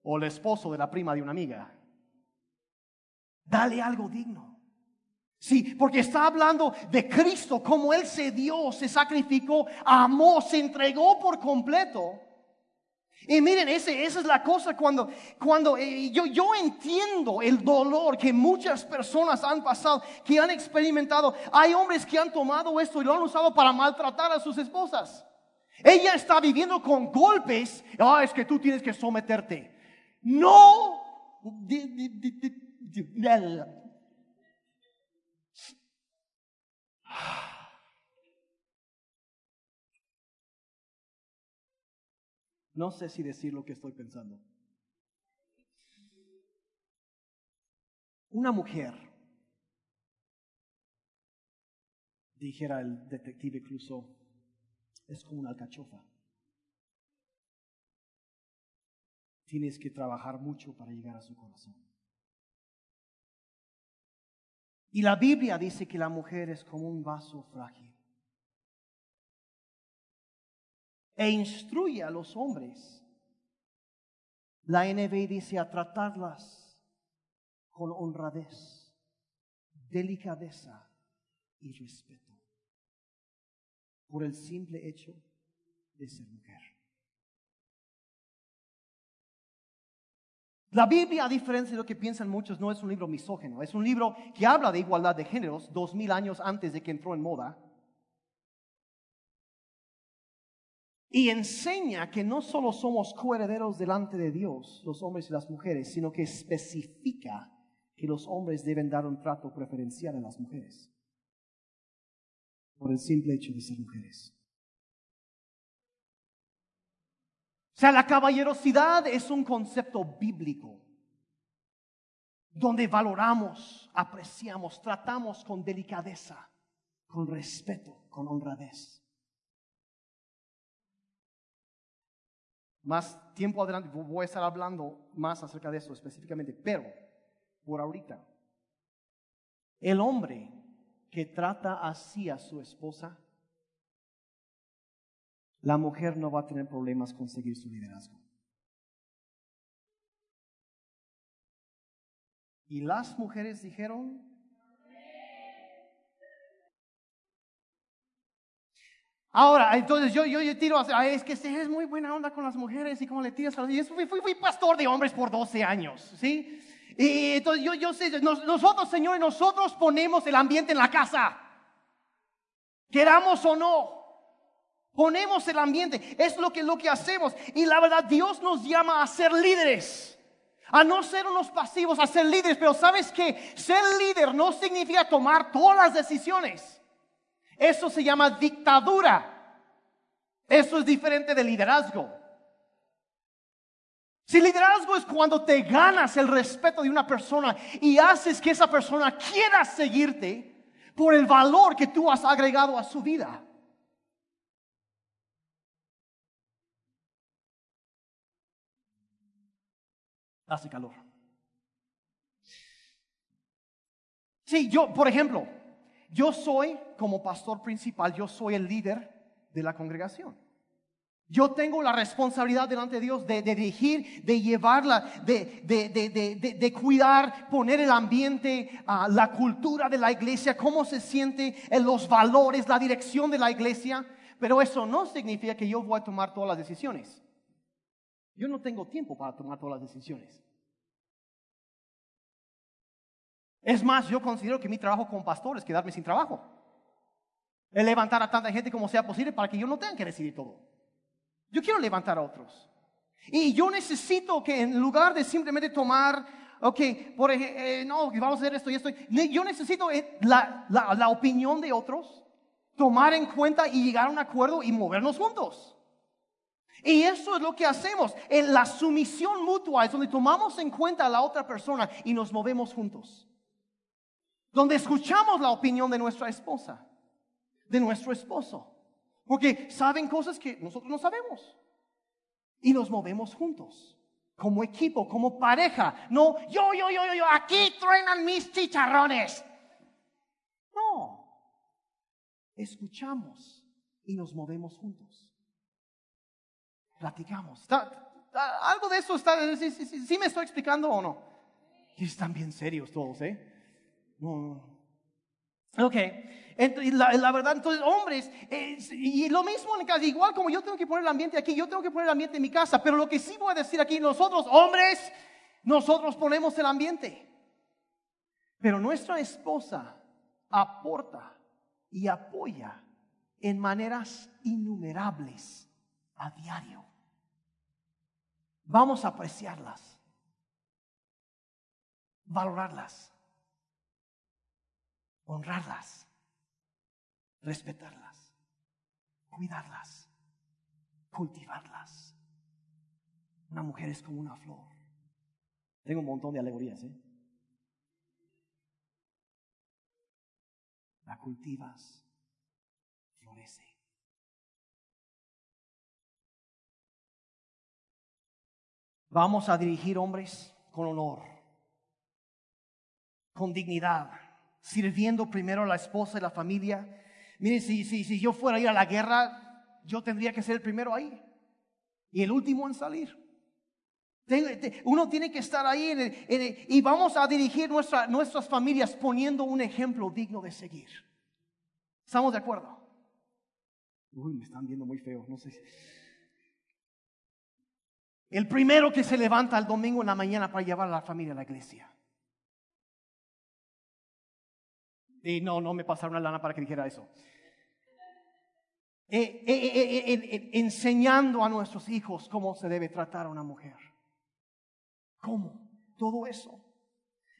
O el esposo de la prima de una amiga. Dale algo digno. Sí, porque está hablando de Cristo, como Él se dio, se sacrificó, amó, se entregó por completo. Y miren, ese, esa es la cosa cuando, cuando eh, yo, yo entiendo el dolor que muchas personas han pasado, que han experimentado. Hay hombres que han tomado esto y lo han usado para maltratar a sus esposas. Ella está viviendo con golpes. Ah, es que tú tienes que someterte. No. No sé si decir lo que estoy pensando. Una mujer, dijera el detective Crusoe, es como una alcachofa. Tienes que trabajar mucho para llegar a su corazón. Y la Biblia dice que la mujer es como un vaso frágil. E instruye a los hombres. La NB dice a tratarlas con honradez, delicadeza y respeto. Por el simple hecho de ser mujer. La Biblia, a diferencia de lo que piensan muchos, no es un libro misógeno, es un libro que habla de igualdad de géneros dos mil años antes de que entró en moda. Y enseña que no solo somos coherederos delante de Dios, los hombres y las mujeres, sino que especifica que los hombres deben dar un trato preferencial a las mujeres por el simple hecho de ser mujeres. O sea, la caballerosidad es un concepto bíblico donde valoramos, apreciamos, tratamos con delicadeza, con respeto, con honradez. Más tiempo adelante voy a estar hablando más acerca de eso específicamente, pero por ahorita, el hombre que trata así a su esposa la mujer no va a tener problemas con seguir su liderazgo. Y las mujeres dijeron, Ahora, entonces yo, yo, yo tiro, a, es que es muy buena onda con las mujeres y como le tiras a los... Y fui, fui, fui pastor de hombres por 12 años, ¿sí? Y entonces yo, yo sé, nosotros, señores, nosotros ponemos el ambiente en la casa. Queramos o no. Ponemos el ambiente. Es lo que, lo que hacemos. Y la verdad, Dios nos llama a ser líderes. A no ser unos pasivos, a ser líderes. Pero sabes que ser líder no significa tomar todas las decisiones. Eso se llama dictadura. Eso es diferente de liderazgo. Si liderazgo es cuando te ganas el respeto de una persona y haces que esa persona quiera seguirte por el valor que tú has agregado a su vida. Hace calor. Sí, yo, por ejemplo, yo soy como pastor principal, yo soy el líder de la congregación. Yo tengo la responsabilidad delante de Dios de, dirigir, de llevarla, de, cuidar, poner el ambiente, ah, la cultura de la iglesia, cómo se siente, en los valores, la dirección de la iglesia. Pero eso no significa que yo voy a tomar todas las decisiones. Yo no tengo tiempo para tomar todas las decisiones. Es más, yo considero que mi trabajo como pastor es quedarme sin trabajo. Es levantar a tanta gente como sea posible para que yo no tenga que decidir todo. Yo quiero levantar a otros. Y yo necesito que en lugar de simplemente tomar, ok, por eh, no, vamos a hacer esto y esto, yo necesito eh, la, la, la opinión de otros, tomar en cuenta y llegar a un acuerdo y movernos juntos. Y eso es lo que hacemos. En la sumisión mutua es donde tomamos en cuenta a la otra persona y nos movemos juntos. Donde escuchamos la opinión de nuestra esposa, de nuestro esposo. Porque saben cosas que nosotros no sabemos. Y nos movemos juntos. Como equipo, como pareja. No, yo, yo, yo, yo, yo, aquí truenan mis chicharrones. No. Escuchamos y nos movemos juntos. Platicamos. algo de eso está, ¿sí, me estoy explicando o no? Y están bien serios todos, ¿eh? No, Ok, la, la, verdad, entonces, hombres, y lo mismo en casa, igual como yo tengo que poner el ambiente aquí, yo tengo que poner el ambiente en mi casa, pero lo que sí voy a decir aquí, nosotros, hombres, nosotros ponemos el ambiente. Pero nuestra esposa aporta y apoya en maneras innumerables a diario. Vamos a apreciarlas, valorarlas honrarlas, respetarlas, cuidarlas, cultivarlas. Una mujer es como una flor. Tengo un montón de alegorías, ¿eh? La cultivas, florece. Vamos a dirigir hombres con honor, con dignidad, sirviendo primero a la esposa y la familia. Mire, si, si, si yo fuera a ir a la guerra, yo tendría que ser el primero ahí y el último en salir. Uno tiene que estar ahí y vamos a dirigir nuestra, nuestras familias poniendo un ejemplo digno de seguir. ¿Estamos de acuerdo? Uy, me están viendo muy feo, no sé. El primero que se levanta el domingo en la mañana para llevar a la familia a la iglesia. Y no, no me pasaron la lana para que dijera eso. Eh, eh, eh, enseñando a nuestros hijos cómo se debe tratar a una mujer. ¿Cómo? Todo eso.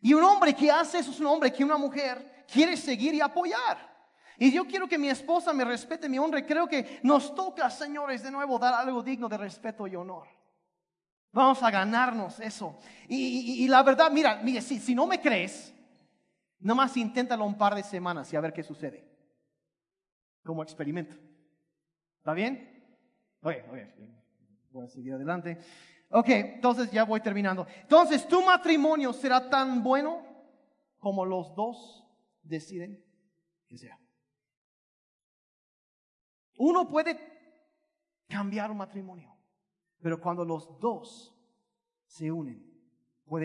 Y un hombre que hace eso es un hombre que una mujer quiere seguir y apoyar. Y yo quiero que mi esposa me respete, mi honra. Creo que nos toca, señores, de nuevo dar algo digno de respeto y honor. Vamos a ganarnos eso. Y, la verdad, mira, mire, si, si no me crees, Nomás inténtalo un par de semanas y a ver qué sucede. Como experimento. ¿Está bien? Ok, ok. Voy a seguir adelante. Ok, entonces ya voy terminando. Entonces, ¿tu matrimonio será tan bueno como los dos deciden que sea? Uno puede cambiar un matrimonio, pero cuando los dos se unen,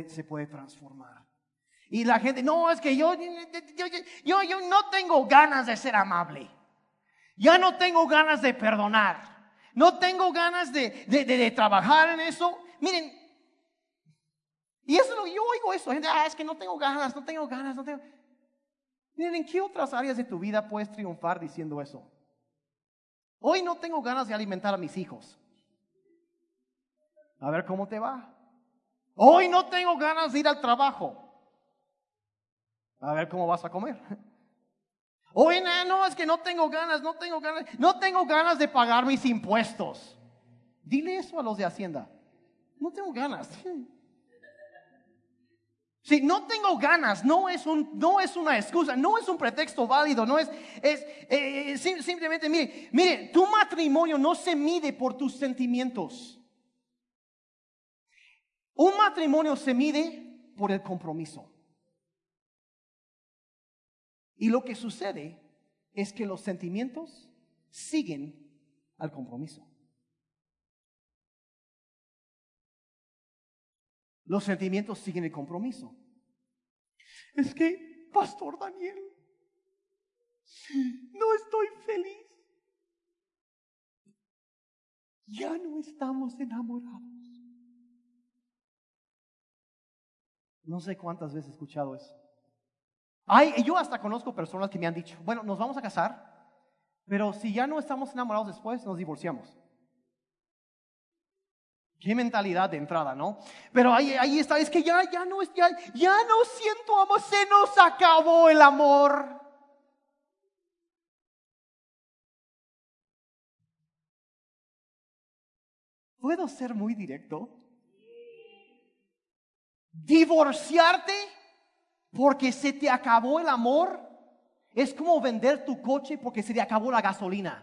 se puede transformar. Y la gente, no, es que yo, yo, yo, no tengo ganas de ser amable. Ya no tengo ganas de perdonar. No tengo ganas de, de, trabajar en eso. Miren, y eso yo oigo eso. Gente, ah, es que no tengo ganas, no tengo ganas, no tengo. Miren, ¿en qué otras áreas de tu vida puedes triunfar diciendo eso? Hoy no tengo ganas de alimentar a mis hijos. A ver cómo te va. Hoy no tengo ganas de ir al trabajo. A ver cómo vas a comer. *laughs* Hoy no, es que no tengo ganas, no tengo ganas, no tengo ganas de pagar mis impuestos. Dile eso a los de Hacienda. No tengo ganas. *laughs* Si no tengo ganas, no es, un, no es una excusa, no es un pretexto válido, no es, es eh, simplemente, mire, mire, tu matrimonio no se mide por tus sentimientos. Un matrimonio se mide por el compromiso. Y lo que sucede es que los sentimientos siguen al compromiso. Los sentimientos siguen el compromiso. Es que, Pastor Daniel, no estoy feliz. Ya no estamos enamorados. No sé cuántas veces he escuchado eso. Ay, yo hasta conozco personas que me han dicho, bueno, nos vamos a casar, pero si ya no estamos enamorados después, nos divorciamos. Qué mentalidad de entrada, ¿no? Pero ahí, ahí está, es que ya, ya no, ya, ya no siento amor, se nos acabó el amor. ¿Puedo ser muy directo? Divorciarte porque se te acabó el amor es como vender tu coche porque se te acabó la gasolina.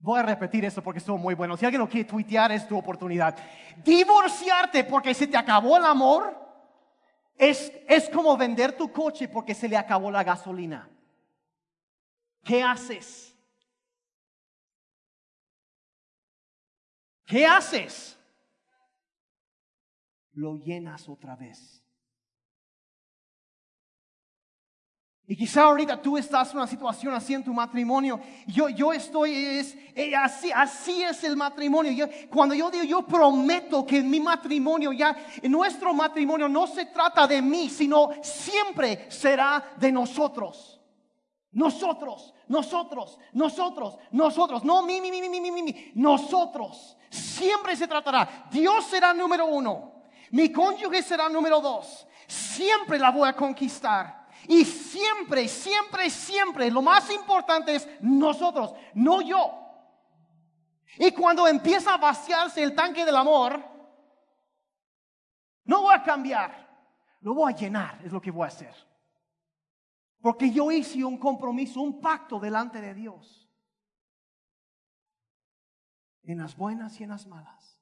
Voy a repetir eso porque estuvo muy bueno. Si alguien lo quiere tuitear, es tu oportunidad. Divorciarte porque se te acabó el amor es, es como vender tu coche porque se le acabó la gasolina. ¿Qué haces? ¿Qué haces? Lo llenas otra vez. Y quizá ahorita tú estás en una situación así en tu matrimonio. Yo, yo estoy, es, eh, así, así es el matrimonio. cuando yo digo, yo prometo que en mi matrimonio, ya, en nuestro matrimonio no se trata de mí, sino siempre será de nosotros. Nosotros, nosotros, nosotros, nosotros. No mi, mi, mi, mi, mi, mi. Nosotros. Siempre se tratará. Dios será número uno. Mi cónyuge será número dos. Siempre la voy a conquistar. Y siempre, siempre, siempre, lo más importante es nosotros, no yo. Y cuando empieza a vaciarse el tanque del amor, no voy a cambiar, lo voy a llenar, es lo que voy a hacer. Porque yo hice un compromiso, un pacto delante de Dios. En las buenas y en las malas.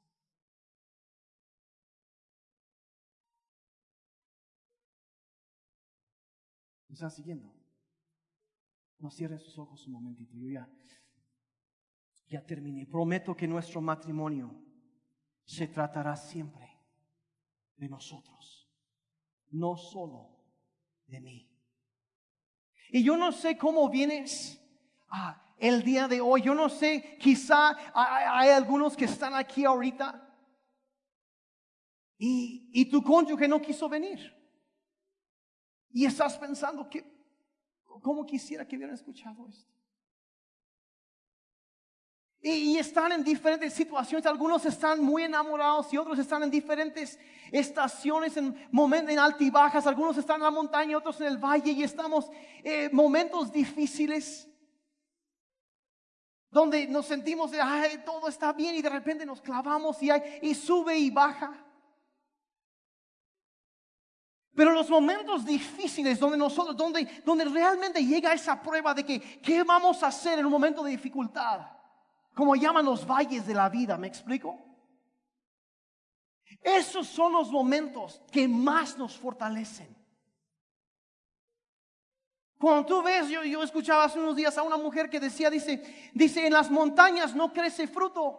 están siguiendo? No cierren sus ojos un momentito. Yo ya, ya terminé. Prometo que nuestro matrimonio se tratará siempre de nosotros, no solo de mí. Y yo no sé cómo vienes ah, el día de hoy. Yo no sé, quizá hay, algunos que están aquí ahorita y, y tu cónyuge no quiso venir. Y estás pensando que, ¿cómo quisiera que hubieran escuchado esto? Y, están en diferentes situaciones. Algunos están muy enamorados y otros están en diferentes estaciones, en momentos en altibajas. Algunos están en la montaña, otros en el valle y estamos en eh, momentos difíciles donde nos sentimos, ay, todo está bien y de repente nos clavamos y, y sube y baja. Pero los momentos difíciles donde nosotros, donde, donde realmente llega esa prueba de que, ¿qué vamos a hacer en un momento de dificultad? Como llaman los valles de la vida, ¿me explico? Esos son los momentos que más nos fortalecen. Cuando tú ves, yo, yo escuchaba hace unos días a una mujer que decía, dice, dice, en las montañas no crece fruto.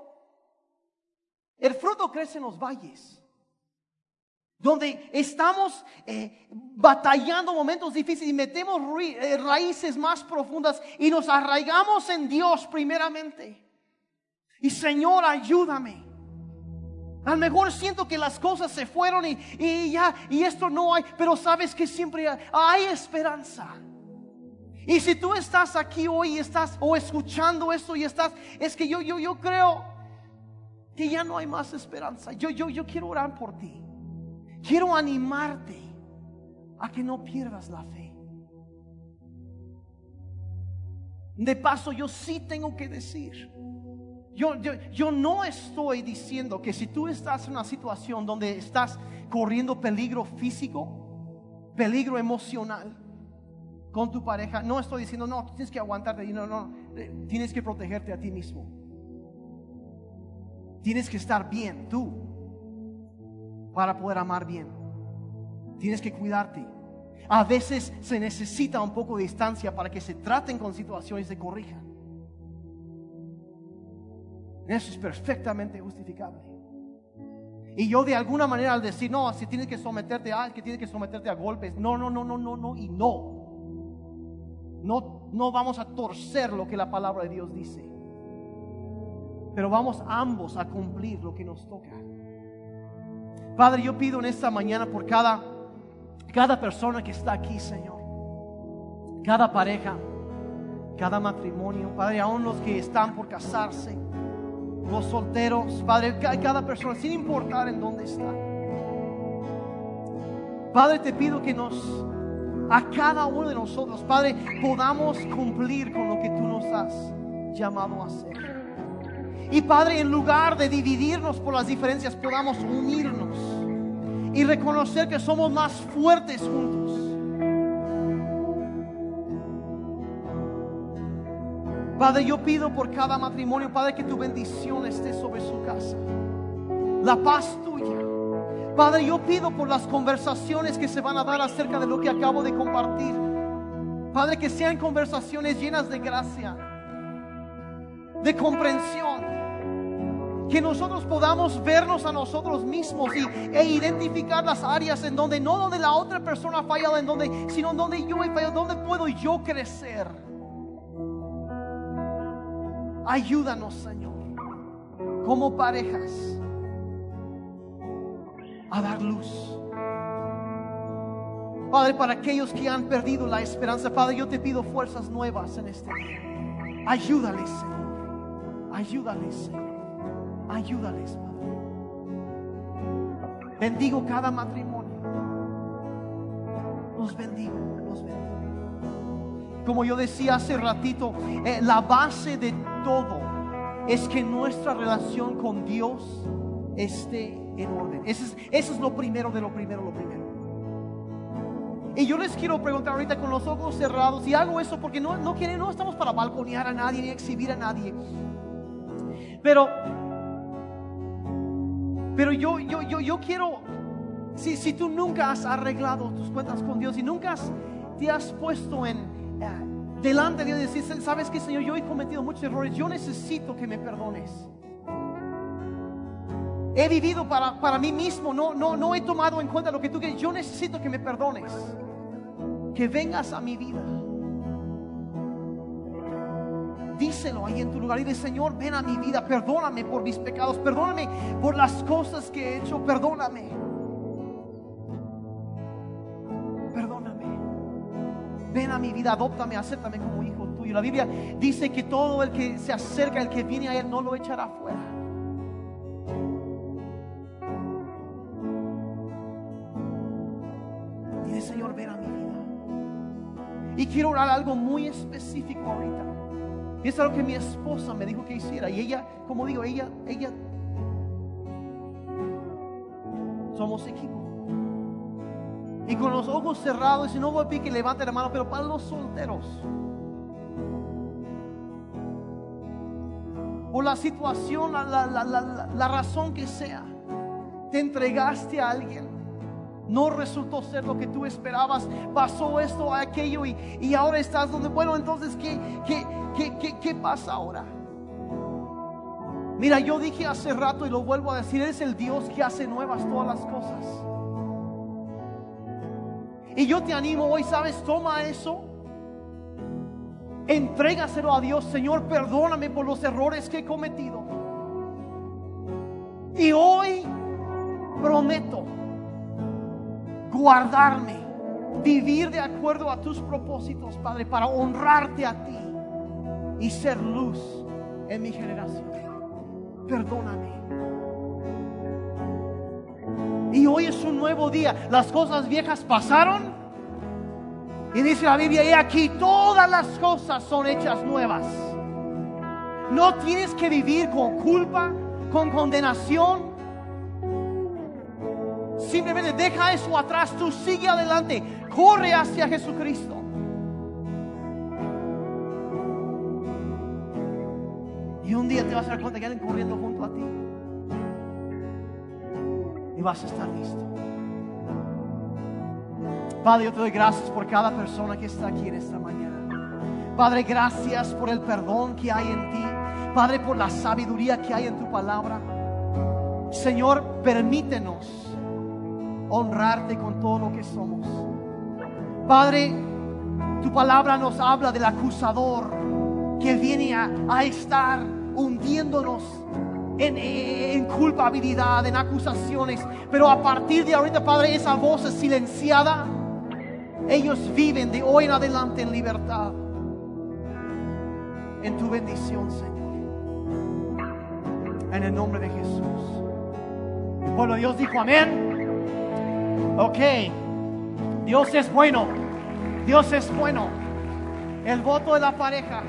El fruto crece en los valles. donde estamos eh, batallando momentos difíciles y metemos eh, raíces más profundas y nos arraigamos en Dios primeramente. Y Señor, ayúdame. A lo mejor siento que las cosas se fueron y, y, ya, y esto no hay, pero sabes que siempre hay esperanza. Y si tú estás aquí hoy y estás o escuchando esto y estás, es que yo, yo, yo creo que ya no hay más esperanza. Yo, yo, yo quiero orar por ti. Quiero animarte a que no pierdas la fe. De paso, yo sí tengo que decir, yo, no estoy diciendo que si tú estás en una situación donde estás corriendo peligro físico, peligro emocional con tu pareja, no estoy diciendo, no, tienes que aguantarte, no, no, eh, tienes que protegerte a ti mismo. Tienes que estar bien tú para poder amar bien. Tienes que cuidarte. A veces se necesita un poco de distancia para que se traten con situaciones y se corrijan. Eso es perfectamente justificable. Y yo de alguna manera al decir, no, si tienes que someterte a, que tienes que someterte a golpes, no, no, no, no, no, no, y no. No, no vamos a torcer lo que la palabra de Dios dice. Pero vamos ambos a cumplir lo que nos toca. Padre, yo pido en esta mañana por cada, cada persona que está aquí, Señor. Cada pareja, cada matrimonio, Padre, aún los que están por casarse, los solteros, Padre, cada persona, sin importar en dónde está. Padre, te pido que nos, a cada uno de nosotros, Padre, podamos cumplir con lo que tú nos has llamado a hacer. Y Padre, en lugar de dividirnos por las diferencias, podamos unirnos y reconocer que somos más fuertes juntos. Padre, yo pido por cada matrimonio, Padre, que tu bendición esté sobre su casa. La paz tuya. Padre, yo pido por las conversaciones que se van a dar acerca de lo que acabo de compartir. Padre, que sean conversaciones llenas de gracia, de comprensión que nosotros podamos vernos a nosotros mismos y, e identificar las áreas en donde, no donde la otra persona ha fallado, en donde, sino donde yo he fallado, donde puedo yo crecer. Ayúdanos, Señor, como parejas, a dar luz. Padre, para aquellos que han perdido la esperanza, Padre, yo te pido fuerzas nuevas en este día. Ayúdales, Señor. Ayúdales, Señor. Ayúdales, Padre. Bendigo cada matrimonio. Los bendigo, los bendigo. Como yo decía hace ratito, eh, la base de todo es que nuestra relación con Dios esté en orden. Eso es, lo primero de lo primero, lo primero. Y yo les quiero preguntar ahorita con los ojos cerrados, y hago eso porque no, no, quieren, no estamos para balconear a nadie ni exhibir a nadie. Pero pero yo, yo, yo, yo quiero, si, si tú nunca has arreglado tus cuentas con Dios y nunca te has puesto en delante de Dios y decir, sabes que Señor, yo he cometido muchos errores, yo necesito que me perdones. He vivido para, para mí mismo, no, no, no he tomado en cuenta lo que tú quieres. Yo necesito que me perdones, que vengas a mi vida. díselo ahí en tu lugar y de Señor, ven a mi vida, perdóname por mis pecados, perdóname por las cosas que he hecho, perdóname. Perdóname. Ven a mi vida, adóptame, acéptame como hijo tuyo. La Biblia dice que todo el que se acerca, el que viene a Él, no lo echará fuera. Dile, Señor, ven a mi vida. Y quiero orar algo muy específico ahorita. Y es algo que mi esposa me dijo que hiciera. Y ella, como digo, ella, ella, somos equipo. Y con los ojos cerrados, y no voy a pedir que levante la mano, pero para los solteros. Por la situación, la, la, la, la razón que sea, te entregaste a alguien no resultó ser lo que tú esperabas, pasó esto, aquello y, y ahora estás donde, bueno, entonces, ¿qué, qué, qué, qué, qué pasa ahora? Mira, yo dije hace rato y lo vuelvo a decir, es el Dios que hace nuevas todas las cosas. Y yo te animo hoy, ¿sabes? Toma eso. Entrégaselo a Dios, Señor, perdóname por los errores que he cometido. Y hoy prometo guardarme, vivir de acuerdo a tus propósitos, Padre, para honrarte a ti y ser luz en mi generación. Perdóname. Hoy es un nuevo día. Las cosas viejas pasaron. Y dice la Biblia, y aquí todas las cosas son hechas nuevas. No tienes que vivir con culpa, con condenación. Simplemente deja eso atrás, tú sigue adelante, corre hacia Jesucristo. Y un día te vas a dar cuenta que alguien corriendo junto a ti. Y vas a estar listo. Padre, yo te doy gracias por cada persona que está aquí en esta mañana. Padre, gracias por el perdón que hay en ti. Padre, por la sabiduría que hay en tu palabra. Señor, permítenos honrarte con todo lo que somos. Padre, tu palabra nos habla del acusador que viene a, estar hundiéndonos en, culpabilidad, en acusaciones. Pero a partir de ahorita, Padre, esa voz es silenciada. Ellos viven de hoy en adelante en libertad. En tu bendición, Señor. En el nombre de Jesús. El pueblo de Dios dijo amén. Ok, Dios es bueno, Dios es bueno. El voto de la pareja.